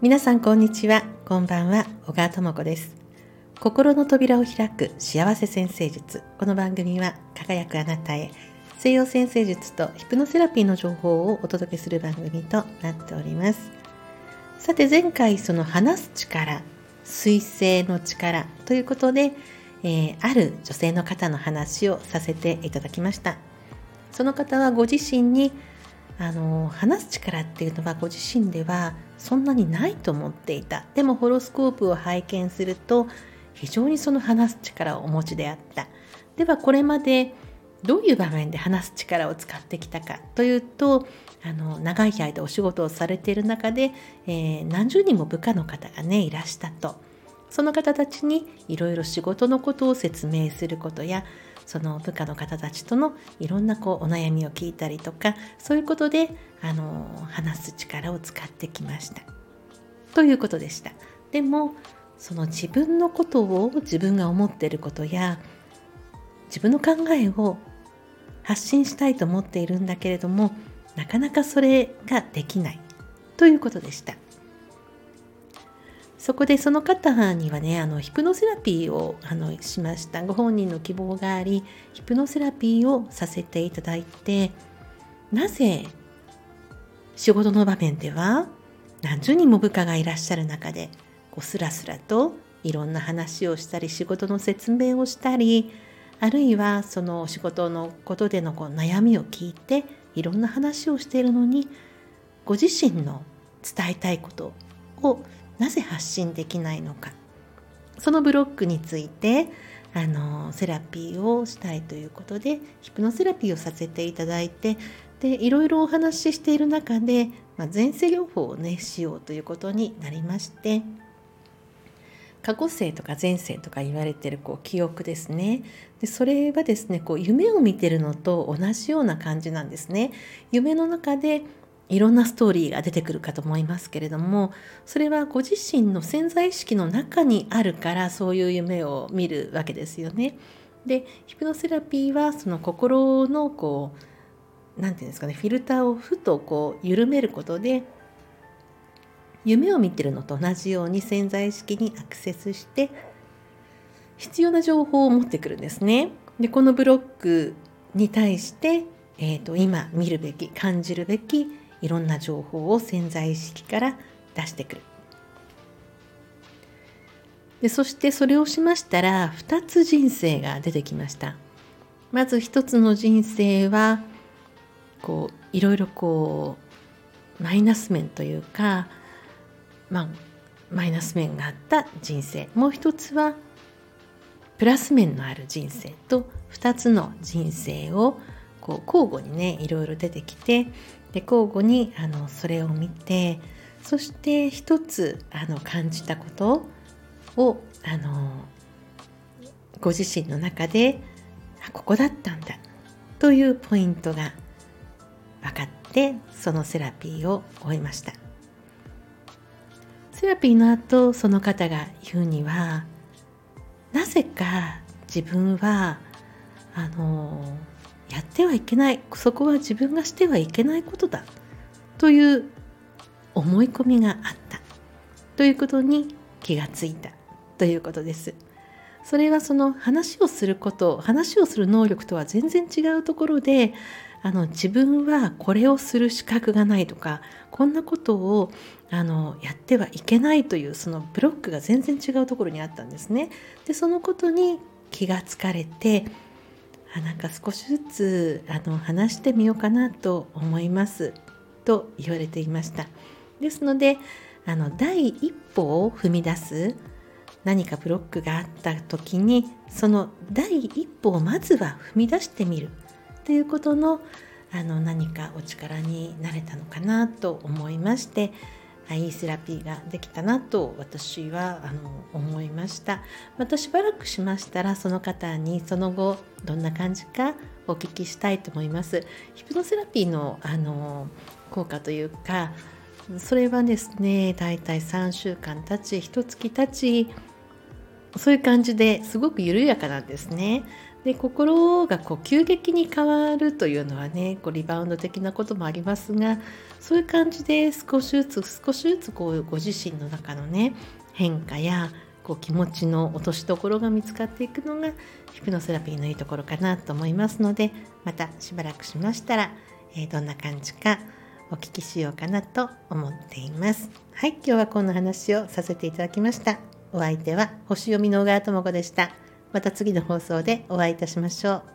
皆さんこんにちは。こんばんは。小川智子です。心の扉を開く幸せ先生術。この番組は輝くあなたへ西洋先生術とヒプノセラピーの情報をお届けする番組となっております。さて前回その話す力水星の力ということで、えー、ある女性の方の話をさせていただきました。その方はご自身にあの話す力っていうのはご自身ではそんなにないと思っていた。でもホロスコープを拝見すると非常にその話す力をお持ちであった。ではこれまでどういう場面で話す力を使ってきたかというとあの長い間お仕事をされている中で、えー、何十人も部下の方がねいらしたと。その方たちにいろいろ仕事のことを説明することやその部下の方たちとのいろんなこうお悩みを聞いたりとかそういうことであの話す力を使ってきました。ということでした。でもその自分のことを自分が思っていることや自分の考えを発信したいと思っているんだけれどもなかなかそれができない。ということでした。そこでその方にはねあのヒプノセラピーをあのしました。ご本人の希望がありヒプノセラピーをさせていただいてなぜ仕事の場面では何十人も部下がいらっしゃる中でこうスラスラといろんな話をしたり仕事の説明をしたりあるいはその仕事のことでのこう悩みを聞いていろんな話をしているのにご自身の伝えたいことをなぜ発信できないのか。そのブロックについてあのセラピーをしたいということでヒプノセラピーをさせていただいてでいろいろお話ししている中で、まあ、前世療法をねしようということになりまして過去世とか前世とか言われてるこう記憶ですね。でそれはですねこう夢を見てるのと同じような感じなんですね。夢の中でいろんなストーリーが出てくるかと思いますけれどもそれはご自身の潜在意識の中にあるからそういう夢を見るわけですよね。でヒプノセラピーはその心のこう何て言うんですかねフィルターをふとこう緩めることで夢を見てるのと同じように潜在意識にアクセスして必要な情報を持ってくるんですね。でこのブロックに対して、えーと今見るべき感じるべきいろんな情報を潜在意識から出してくる。でそしてそれをしましたら2つ人生が出てきました。まず1つの人生はこういろいろこうマイナス面というかまあマイナス面があった人生。もう一つはプラス面のある人生と2つの人生をこう交互にねいろいろ出てきてで交互にあのそれを見てそして一つあの感じたことをあのご自身の中であここだったんだというポイントが分かってそのセラピーを終えました。セラピーの後その方が言うにはなぜか自分はあのやってはいけないそこは自分がしてはいけないことだという思い込みがあったということに気がついたということです。それはその話をすること話をする能力とは全然違うところであの自分はこれをする資格がないとかこんなことをあのやってはいけないというそのブロックが全然違うところにあったんですね。でそのことに気がつかれてなんか少しずつあの話してみようかなと思います。と言われていました。ですのであの第一歩を踏み出す何かブロックがあった時にその第一歩をまずは踏み出してみる。ということのあの何かお力になれたのかなと思いましていいセラピーができたなと私はあの思いました。またしばらくしましたらその方にその後どんな感じかお聞きしたいと思います。ヒプノセラピーのあの効果というかそれはですねだいたい3週間経ち1月経ちそういう感じですごく緩やかなんですね。で心がこう急激に変わるというのはねこうリバウンド的なこともありますがそういう感じで少しずつ少しずつこうご自身の中のね変化やこう気持ちの落としどころが見つかっていくのがヒプノセラピーのいいところかなと思いますのでまたしばらくしましたら、えー、どんな感じかお聞きしようかなと思っています。はい、今日はこんな話をさせていただきました。お相手は星読みの小川智子でした。また次の放送でお会いいたしましょう。